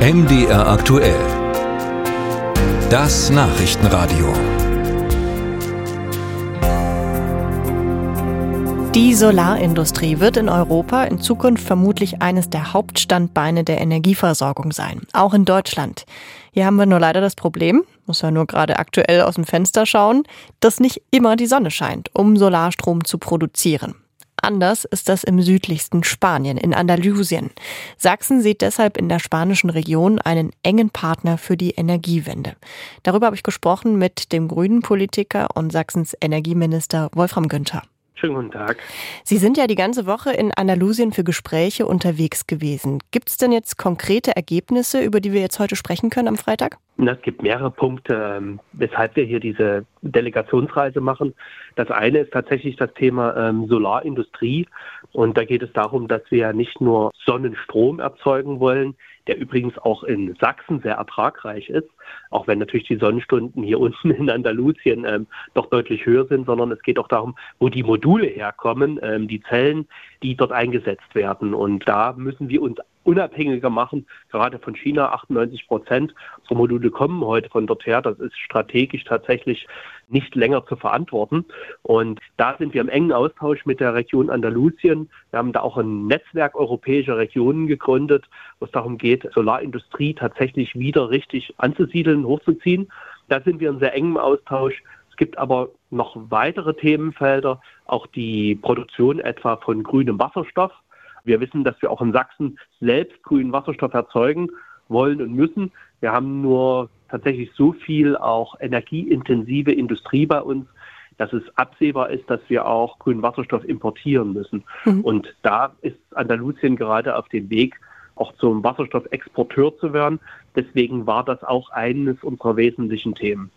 MDR aktuell. Das Nachrichtenradio. Die Solarindustrie wird in Europa in Zukunft vermutlich eines der Hauptstandbeine der Energieversorgung sein, auch in Deutschland. Hier haben wir nur leider das Problem, muss ja nur gerade aktuell aus dem Fenster schauen, dass nicht immer die Sonne scheint, um Solarstrom zu produzieren. Anders ist das im südlichsten Spanien, in Andalusien. Sachsen sieht deshalb in der spanischen Region einen engen Partner für die Energiewende. Darüber habe ich gesprochen mit dem grünen Politiker und Sachsens Energieminister Wolfram Günther. Schönen guten Tag. Sie sind ja die ganze Woche in Andalusien für Gespräche unterwegs gewesen. Gibt es denn jetzt konkrete Ergebnisse, über die wir jetzt heute sprechen können am Freitag? Es gibt mehrere Punkte, ähm, weshalb wir hier diese Delegationsreise machen. Das eine ist tatsächlich das Thema ähm, Solarindustrie. Und da geht es darum, dass wir ja nicht nur Sonnenstrom erzeugen wollen, der übrigens auch in Sachsen sehr ertragreich ist, auch wenn natürlich die Sonnenstunden hier unten in Andalusien ähm, doch deutlich höher sind, sondern es geht auch darum, wo die Module herkommen, ähm, die Zellen, die dort eingesetzt werden. Und da müssen wir uns unabhängiger machen, gerade von China. 98 Prozent unserer Module kommen heute von dort her. Das ist strategisch tatsächlich nicht länger zu verantworten. Und da sind wir im engen Austausch mit der Region Andalusien. Wir haben da auch ein Netzwerk europäischer Regionen gegründet, wo es darum geht, Solarindustrie tatsächlich wieder richtig anzusiedeln, hochzuziehen. Da sind wir in sehr engem Austausch. Es gibt aber noch weitere Themenfelder, auch die Produktion etwa von grünem Wasserstoff. Wir wissen, dass wir auch in Sachsen selbst grünen Wasserstoff erzeugen wollen und müssen. Wir haben nur tatsächlich so viel auch energieintensive Industrie bei uns, dass es absehbar ist, dass wir auch grünen Wasserstoff importieren müssen. Mhm. Und da ist Andalusien gerade auf dem Weg, auch zum Wasserstoffexporteur zu werden. Deswegen war das auch eines unserer wesentlichen Themen.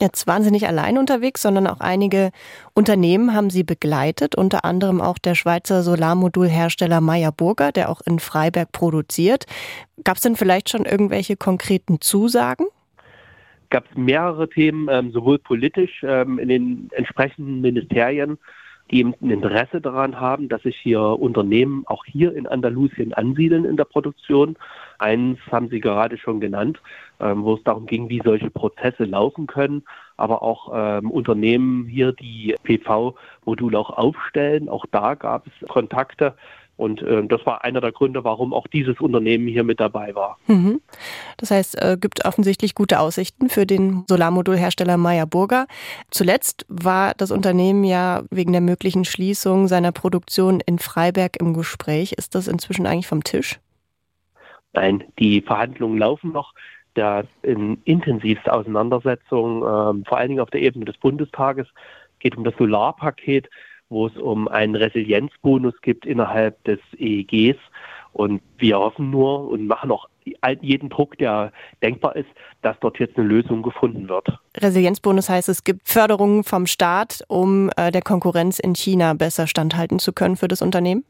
Jetzt waren Sie nicht allein unterwegs, sondern auch einige Unternehmen haben Sie begleitet, unter anderem auch der Schweizer Solarmodulhersteller Meyer Burger, der auch in Freiberg produziert. Gab es denn vielleicht schon irgendwelche konkreten Zusagen? Gab es mehrere Themen, ähm, sowohl politisch ähm, in den entsprechenden Ministerien, die eben ein Interesse daran haben, dass sich hier Unternehmen auch hier in Andalusien ansiedeln in der Produktion. Eins haben Sie gerade schon genannt, ähm, wo es darum ging, wie solche Prozesse laufen können, aber auch ähm, Unternehmen hier, die PV-Module auch aufstellen. Auch da gab es Kontakte. Und äh, das war einer der Gründe, warum auch dieses Unternehmen hier mit dabei war. Mhm. Das heißt, es äh, gibt offensichtlich gute Aussichten für den Solarmodulhersteller Meyer Burger. Zuletzt war das Unternehmen ja wegen der möglichen Schließung seiner Produktion in Freiberg im Gespräch. Ist das inzwischen eigentlich vom Tisch? Nein, die Verhandlungen laufen noch. Da in intensivste Auseinandersetzung, ähm, vor allen Dingen auf der Ebene des Bundestages, geht um das Solarpaket wo es um einen Resilienzbonus gibt innerhalb des EEGs. Und wir hoffen nur und machen auch jeden Druck, der denkbar ist, dass dort jetzt eine Lösung gefunden wird. Resilienzbonus heißt, es gibt Förderungen vom Staat, um äh, der Konkurrenz in China besser standhalten zu können für das Unternehmen?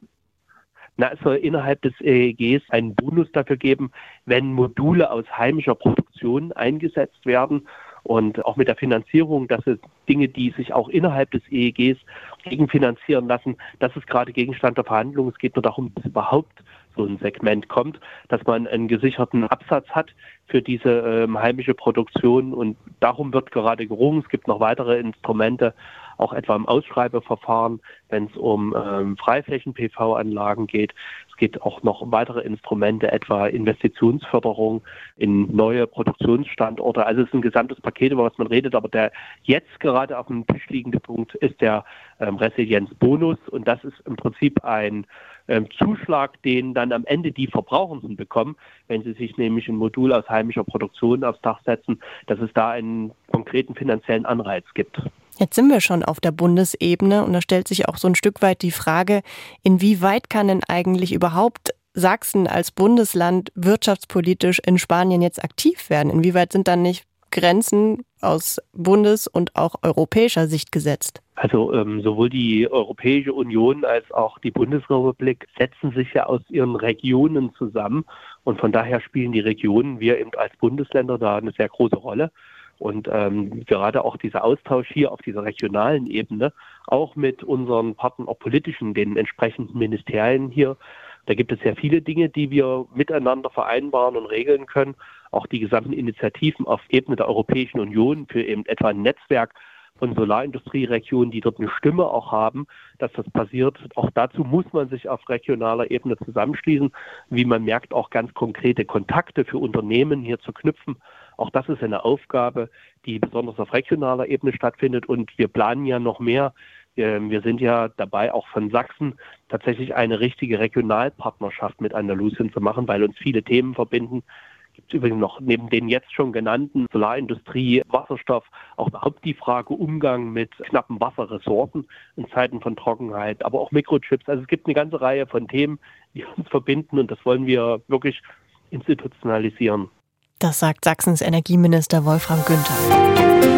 Na, es soll innerhalb des EEGs einen Bonus dafür geben, wenn Module aus heimischer Produktion eingesetzt werden und auch mit der Finanzierung, dass es Dinge, die sich auch innerhalb des EEGs gegenfinanzieren lassen, das ist gerade Gegenstand der Verhandlungen. Es geht nur darum, dass überhaupt so ein Segment kommt, dass man einen gesicherten Absatz hat für diese ähm, heimische Produktion und darum wird gerade gerungen. Es gibt noch weitere Instrumente, auch etwa im Ausschreibeverfahren, wenn es um ähm, Freiflächen-PV-Anlagen geht. Es gibt auch noch weitere Instrumente, etwa Investitionsförderung in neue Produktionsstandorte. Also es ist ein gesamtes Paket, über was man redet, aber der jetzt gerade auf dem Tisch liegende Punkt ist der ähm, Resilienzbonus und das ist im Prinzip ein ähm, Zuschlag, den dann am Ende die Verbrauchenden bekommen, wenn sie sich nämlich ein Modul aus heimischer Produktion aufs Dach setzen, dass es da einen konkreten finanziellen Anreiz gibt. Jetzt sind wir schon auf der Bundesebene und da stellt sich auch so ein Stück weit die Frage, inwieweit kann denn eigentlich überhaupt Sachsen als Bundesland wirtschaftspolitisch in Spanien jetzt aktiv werden? Inwieweit sind dann nicht Grenzen aus bundes- und auch europäischer Sicht gesetzt? Also ähm, sowohl die Europäische Union als auch die Bundesrepublik setzen sich ja aus ihren Regionen zusammen und von daher spielen die Regionen, wir eben als Bundesländer da eine sehr große Rolle. Und ähm, gerade auch dieser Austausch hier auf dieser regionalen Ebene, auch mit unseren Partnern, auch politischen, den entsprechenden Ministerien hier, Da gibt es sehr viele Dinge, die wir miteinander vereinbaren und regeln können. Auch die gesamten Initiativen auf Ebene der Europäischen Union für eben etwa ein Netzwerk von Solarindustrieregionen, die dort eine Stimme auch haben, dass das passiert. Auch dazu muss man sich auf regionaler Ebene zusammenschließen, wie man merkt, auch ganz konkrete Kontakte für Unternehmen hier zu knüpfen. Auch das ist eine Aufgabe, die besonders auf regionaler Ebene stattfindet. Und wir planen ja noch mehr. Wir sind ja dabei, auch von Sachsen tatsächlich eine richtige Regionalpartnerschaft mit Andalusien zu machen, weil uns viele Themen verbinden, gibt es übrigens noch neben den jetzt schon genannten Solarindustrie, Wasserstoff, auch überhaupt die Frage Umgang mit knappen Wasserressourcen in Zeiten von Trockenheit, aber auch Mikrochips. Also es gibt eine ganze Reihe von Themen, die uns verbinden und das wollen wir wirklich institutionalisieren. Das sagt Sachsens Energieminister Wolfram Günther.